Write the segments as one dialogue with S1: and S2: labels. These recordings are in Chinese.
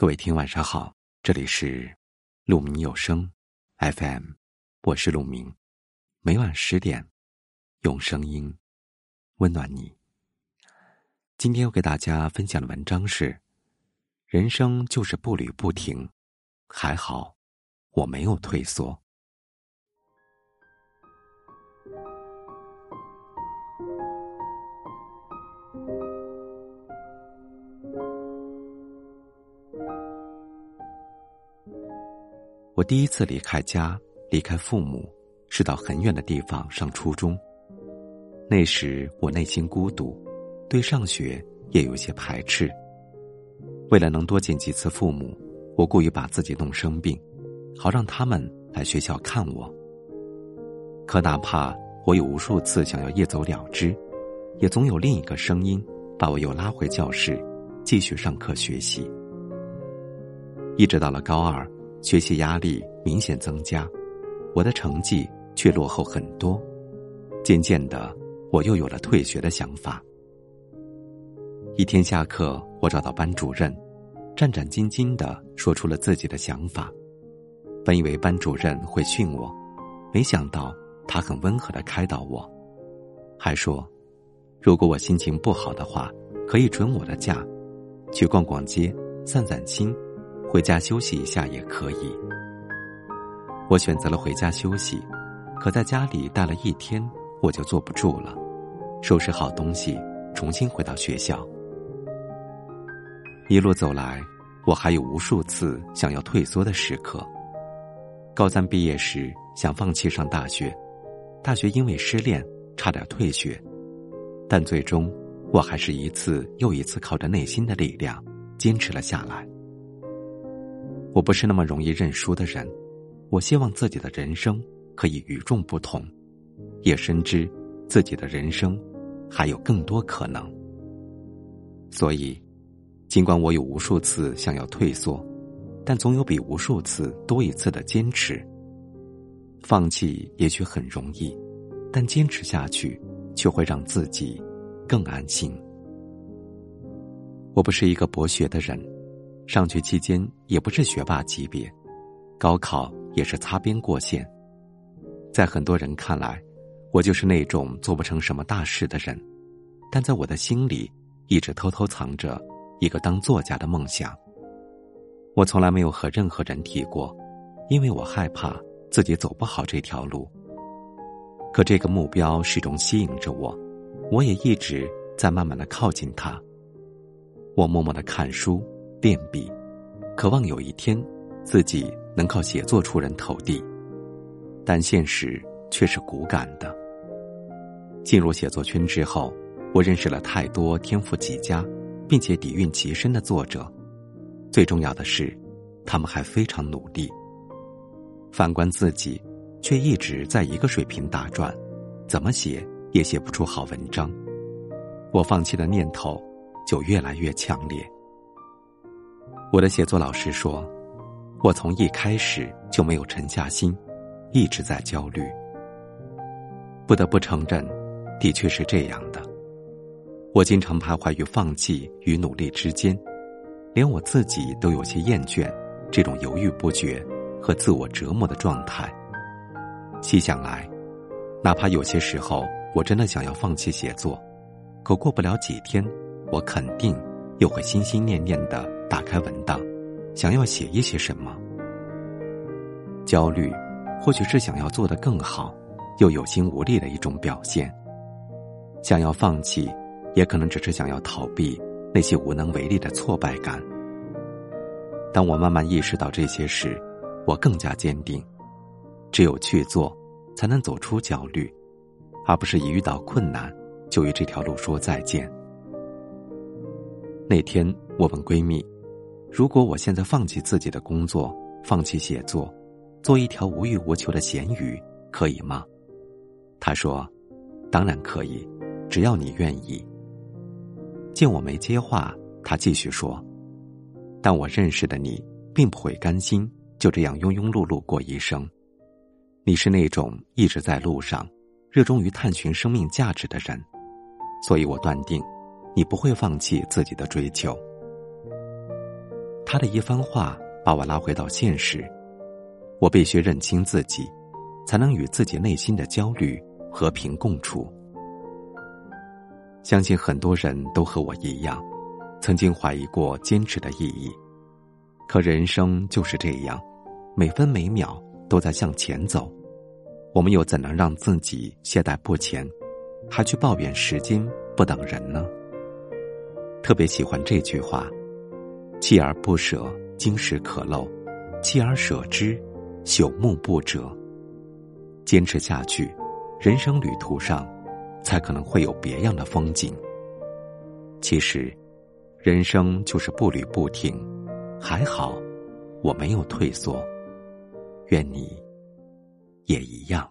S1: 各位听，晚上好，这里是鹿鸣有声 FM，我是鹿鸣，每晚十点用声音温暖你。今天要给大家分享的文章是：人生就是步履不停，还好我没有退缩。我第一次离开家，离开父母，是到很远的地方上初中。那时我内心孤独，对上学也有些排斥。为了能多见几次父母，我故意把自己弄生病，好让他们来学校看我。可哪怕我有无数次想要一走了之，也总有另一个声音把我又拉回教室，继续上课学习。一直到了高二。学习压力明显增加，我的成绩却落后很多。渐渐的，我又有了退学的想法。一天下课，我找到班主任，战战兢兢的说出了自己的想法。本以为班主任会训我，没想到他很温和的开导我，还说，如果我心情不好的话，可以准我的假，去逛逛街，散散心。回家休息一下也可以。我选择了回家休息，可在家里待了一天，我就坐不住了，收拾好东西，重新回到学校。一路走来，我还有无数次想要退缩的时刻。高三毕业时，想放弃上大学，大学因为失恋差点退学，但最终，我还是一次又一次靠着内心的力量坚持了下来。我不是那么容易认输的人，我希望自己的人生可以与众不同，也深知自己的人生还有更多可能。所以，尽管我有无数次想要退缩，但总有比无数次多一次的坚持。放弃也许很容易，但坚持下去却会让自己更安心。我不是一个博学的人。上学期间也不是学霸级别，高考也是擦边过线。在很多人看来，我就是那种做不成什么大事的人，但在我的心里，一直偷偷藏着一个当作家的梦想。我从来没有和任何人提过，因为我害怕自己走不好这条路。可这个目标始终吸引着我，我也一直在慢慢的靠近它。我默默的看书。练笔，渴望有一天自己能靠写作出人头地，但现实却是骨感的。进入写作圈之后，我认识了太多天赋极佳，并且底蕴极深的作者。最重要的是，他们还非常努力。反观自己，却一直在一个水平打转，怎么写也写不出好文章。我放弃的念头就越来越强烈。我的写作老师说：“我从一开始就没有沉下心，一直在焦虑。”不得不承认，的确是这样的。我经常徘徊于放弃与努力之间，连我自己都有些厌倦这种犹豫不决和自我折磨的状态。细想来，哪怕有些时候我真的想要放弃写作，可过不了几天，我肯定又会心心念念的。打开文档，想要写一些什么？焦虑，或许是想要做的更好，又有心无力的一种表现。想要放弃，也可能只是想要逃避那些无能为力的挫败感。当我慢慢意识到这些时，我更加坚定：只有去做，才能走出焦虑，而不是一遇到困难就与这条路说再见。那天，我问闺蜜。如果我现在放弃自己的工作，放弃写作，做一条无欲无求的咸鱼，可以吗？他说：“当然可以，只要你愿意。”见我没接话，他继续说：“但我认识的你，并不会甘心就这样庸庸碌碌过一生。你是那种一直在路上，热衷于探寻生命价值的人，所以我断定，你不会放弃自己的追求。”他的一番话把我拉回到现实。我必须认清自己，才能与自己内心的焦虑和平共处。相信很多人都和我一样，曾经怀疑过坚持的意义。可人生就是这样，每分每秒都在向前走，我们又怎能让自己懈怠不前，还去抱怨时间不等人呢？特别喜欢这句话：“锲而不舍，金石可镂；锲而舍之。”朽木不折，坚持下去，人生旅途上，才可能会有别样的风景。其实，人生就是步履不停，还好，我没有退缩。愿你也一样。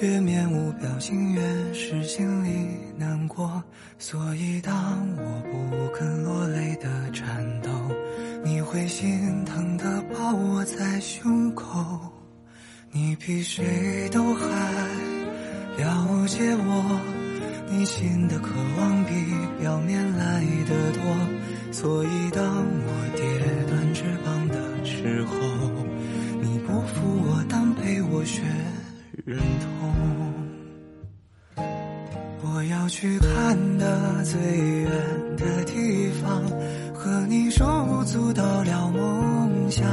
S2: 越面无表情越是心里难过，所以当我不肯落泪的颤抖，你会心疼的抱我在胸口。你比谁都还了解我，内心的渴望比表面来的多，所以当我跌断翅膀的。时候，你不扶我，但陪我学忍痛。去看的最远的地方，和你手舞足蹈聊梦想，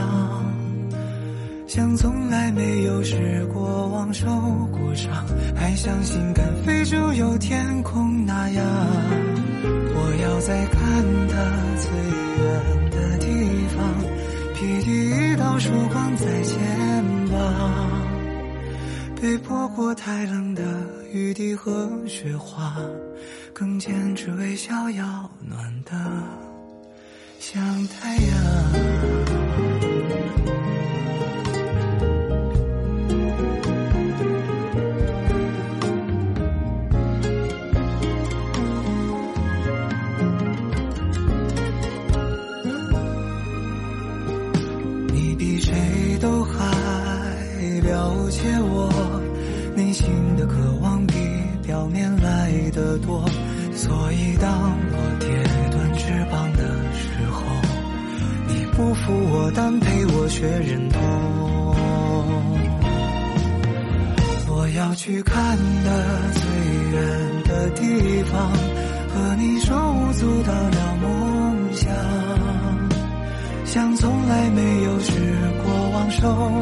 S2: 像从来没有失过望、受过伤，还相信敢飞就有天空那样。我要在看的最远的地方。披第一道曙光在肩膀，被泼过太冷的雨滴和雪花更坚持微笑要暖得像太阳。你比谁都还了解我的多，所以当我跌断翅膀的时候，你不扶我，但陪我学忍痛。我要去看的最远的地方，和你手舞足蹈聊梦想，像从来没有失过望、受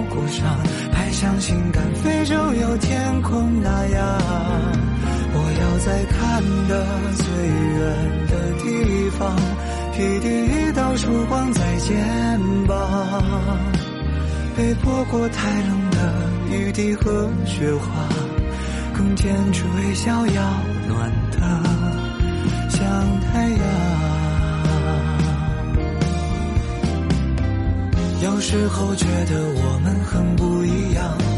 S2: 过伤，还相信敢飞就有天空那样。我要在看的最远的地方，披第一道曙光在肩膀，被泼过太冷的雨滴和雪花，更坚持微笑要暖的像太阳。有时候觉得我们很不一样。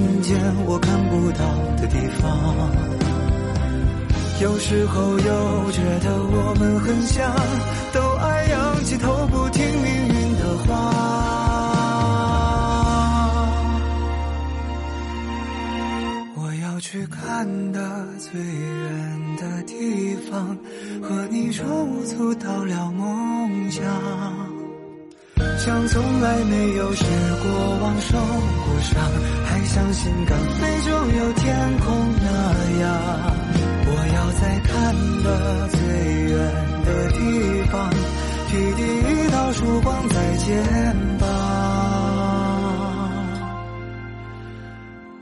S2: 看见我看不到的地方，有时候又觉得我们很像，都爱仰起头不听命运的话。我要去看的最远的地方，和你手舞足蹈聊梦想。像从来没有失过望、受过伤，还相信敢飞就有天空那样。我要在看的最远的地方，披第一道曙光在肩膀，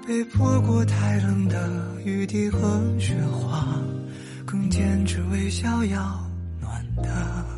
S2: 被泼过太冷的雨滴和雪花，更坚持微笑要暖的。